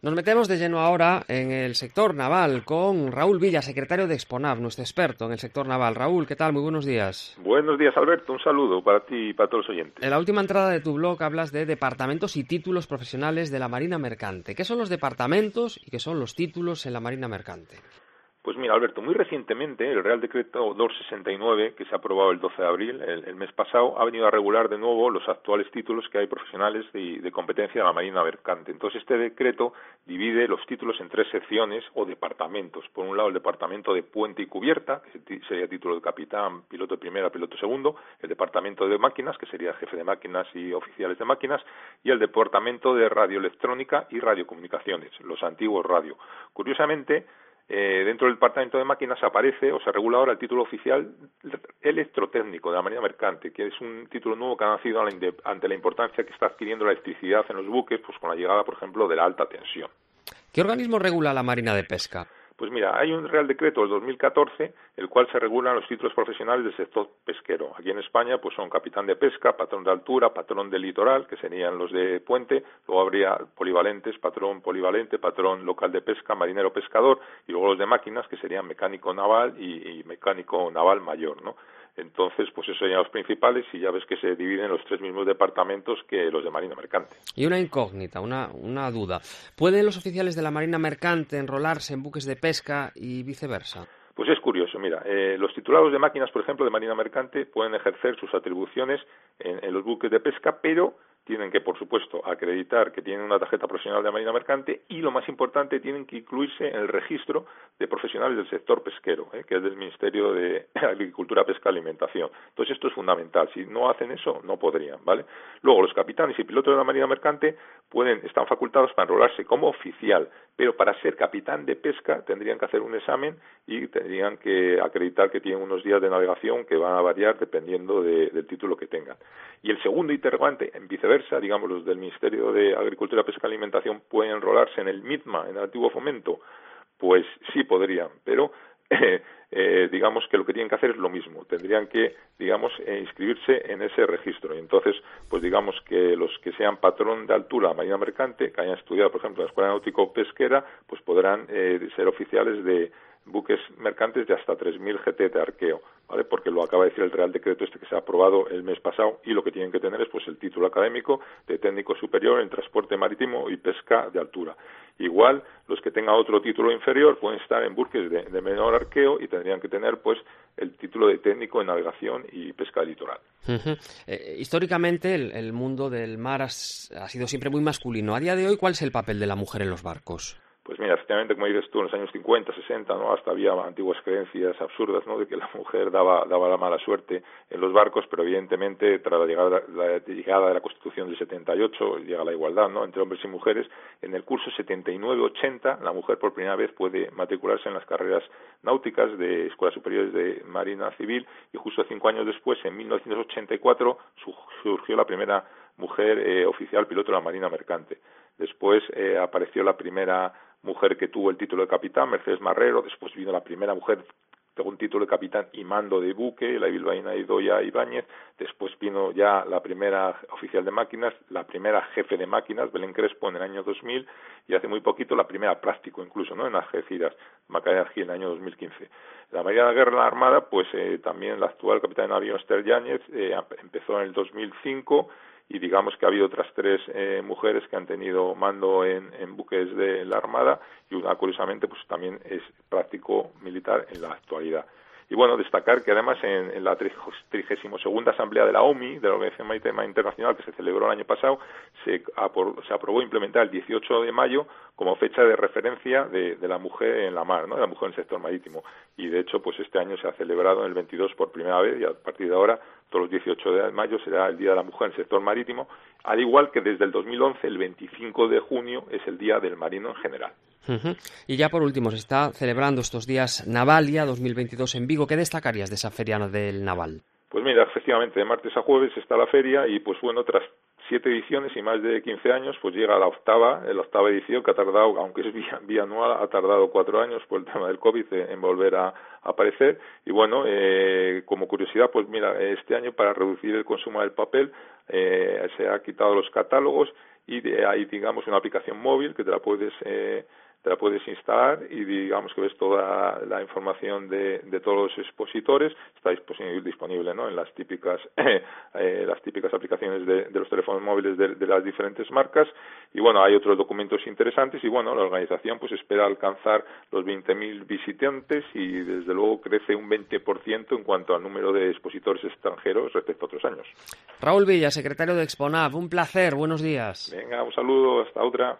Nos metemos de lleno ahora en el sector naval con Raúl Villa, secretario de Exponav, nuestro experto en el sector naval. Raúl, ¿qué tal? Muy buenos días. Buenos días, Alberto. Un saludo para ti y para todos los oyentes. En la última entrada de tu blog hablas de departamentos y títulos profesionales de la Marina Mercante. ¿Qué son los departamentos y qué son los títulos en la Marina Mercante? Pues mira, Alberto, muy recientemente el Real Decreto 269, que se ha aprobado el 12 de abril, el, mes pasado, ha venido a regular de nuevo los actuales títulos que hay profesionales de, competencia de la Marina Mercante. Entonces, este decreto divide los títulos en tres secciones o departamentos. Por un lado, el departamento de puente y cubierta, que sería título de capitán, piloto de primera, piloto segundo, el departamento de máquinas, que sería jefe de máquinas y oficiales de máquinas, y el departamento de radioelectrónica y radiocomunicaciones, los antiguos radio. Curiosamente, eh, dentro del departamento de máquinas aparece o se regula ahora el título oficial electrotécnico de la Marina Mercante, que es un título nuevo que ha nacido ante la importancia que está adquiriendo la electricidad en los buques, pues con la llegada, por ejemplo, de la alta tensión. ¿Qué organismo regula la Marina de Pesca? Pues mira, hay un Real Decreto del 2014, el cual se regulan los títulos profesionales del sector pesquero. Aquí en España, pues son capitán de pesca, patrón de altura, patrón de litoral, que serían los de puente, luego habría polivalentes, patrón polivalente, patrón local de pesca, marinero pescador, y luego los de máquinas, que serían mecánico naval y, y mecánico naval mayor, ¿no? Entonces, pues esos serían los principales y ya ves que se dividen en los tres mismos departamentos que los de Marina Mercante. Y una incógnita, una, una duda. ¿Pueden los oficiales de la Marina Mercante enrolarse en buques de pesca y viceversa? Pues es curioso, mira, eh, los titulados de máquinas, por ejemplo, de Marina Mercante pueden ejercer sus atribuciones en los buques de pesca, pero tienen que, por supuesto, acreditar que tienen una tarjeta profesional de Marina Mercante y, lo más importante, tienen que incluirse en el registro de profesionales del sector pesquero, ¿eh? que es del Ministerio de Agricultura, Pesca y Alimentación. Entonces, esto es fundamental. Si no hacen eso, no podrían, ¿vale? Luego, los capitanes y pilotos de la Marina Mercante pueden, están facultados para enrolarse como oficial, pero para ser capitán de pesca tendrían que hacer un examen y tendrían que acreditar que tienen unos días de navegación que van a variar dependiendo del título que tengan. Y el segundo interrogante, en viceversa, digamos, los del Ministerio de Agricultura, Pesca y Alimentación pueden enrolarse en el MITMA, en el antiguo fomento, pues sí podrían, pero eh, digamos que lo que tienen que hacer es lo mismo, tendrían que, digamos, eh, inscribirse en ese registro. Y entonces, pues digamos que los que sean patrón de altura marina mercante, que hayan estudiado, por ejemplo, en la Escuela Náutico Pesquera, pues podrán eh, ser oficiales de buques mercantes de hasta 3.000 GT de arqueo, ¿vale? Porque lo acaba de decir el Real Decreto este que se ha aprobado el mes pasado y lo que tienen que tener es pues el título académico de técnico superior en transporte marítimo y pesca de altura. Igual, los que tengan otro título inferior pueden estar en buques de, menor arqueo y tendrían que tener pues el título de técnico en navegación y pesca litoral. Eh, históricamente el, mundo del mar ha sido siempre muy masculino. A día de hoy, ¿cuál es el papel de la mujer en los barcos? Pues mira, efectivamente, como dices tú, en los años 50, 60, ¿no? Hasta había antiguas creencias absurdas, ¿no? De que la mujer daba, daba la mala suerte en los barcos, pero evidentemente, tras la llegada, la llegada de la Constitución del 78, llega la igualdad, ¿no? Entre hombres y mujeres. En el curso 79-80, la mujer por primera vez puede matricularse en las carreras náuticas de escuelas superiores de Marina Civil y justo cinco años después, en 1984, surgió la primera mujer eh, oficial piloto de la Marina Mercante. Después eh, apareció la primera mujer que tuvo el título de capitán, Mercedes Marrero, después vino la primera mujer con título de capitán y mando de buque, la bilbaína Idoya Ibáñez, después vino ya la primera oficial de máquinas, la primera jefe de máquinas, Belén Crespo, en el año 2000, y hace muy poquito la primera práctico incluso, ¿no?, en Algeciras, Macarena Gil, en el año 2015. La Marina de Guerra la Armada, pues eh, también la actual capitán de navío Esther Yáñez, eh, empezó en el 2005, y digamos que ha habido otras tres eh, mujeres que han tenido mando en, en, buques de la Armada y una curiosamente pues también es práctico militar en la actualidad. Y bueno, destacar que además en, en la 32 Asamblea de la OMI, de la Organización Marítima Internacional, que se celebró el año pasado, se, se aprobó implementar el 18 de mayo como fecha de referencia de, de, la mujer en la mar, ¿no? de la mujer en el sector marítimo. Y de hecho, pues este año se ha celebrado en el 22 por primera vez y a partir de ahora, todos los 18 de mayo será el Día de la Mujer en el sector marítimo, al igual que desde el 2011, el 25 de junio, es el Día del Marino en general. Y ya por último, se está celebrando estos días Navalia 2022 en Vigo. ¿Qué destacarías de esa feria del Naval? Pues mira, efectivamente, de martes a jueves está la feria y pues bueno, tras siete ediciones y más de 15 años, pues llega la octava, la octava edición que ha tardado, aunque es bianual, ha tardado cuatro años por el tema del COVID en volver a, aparecer. Y bueno, eh, como curiosidad, pues mira, este año para reducir el consumo del papel eh, se ha quitado los catálogos y hay, digamos, una aplicación móvil que te la puedes eh, te la puedes instalar y digamos que ves toda la información de, de todos los expositores está disponible ¿no? en las típicas eh, las típicas aplicaciones de, de los teléfonos móviles de, de, las diferentes marcas. Y bueno hay otros documentos interesantes y bueno la organización pues espera alcanzar los 20.000 visitantes y desde luego crece un 20% en cuanto al número de expositores extranjeros respecto a otros años. Raúl Villa secretario de Exponav un placer buenos días. Venga un saludo hasta otra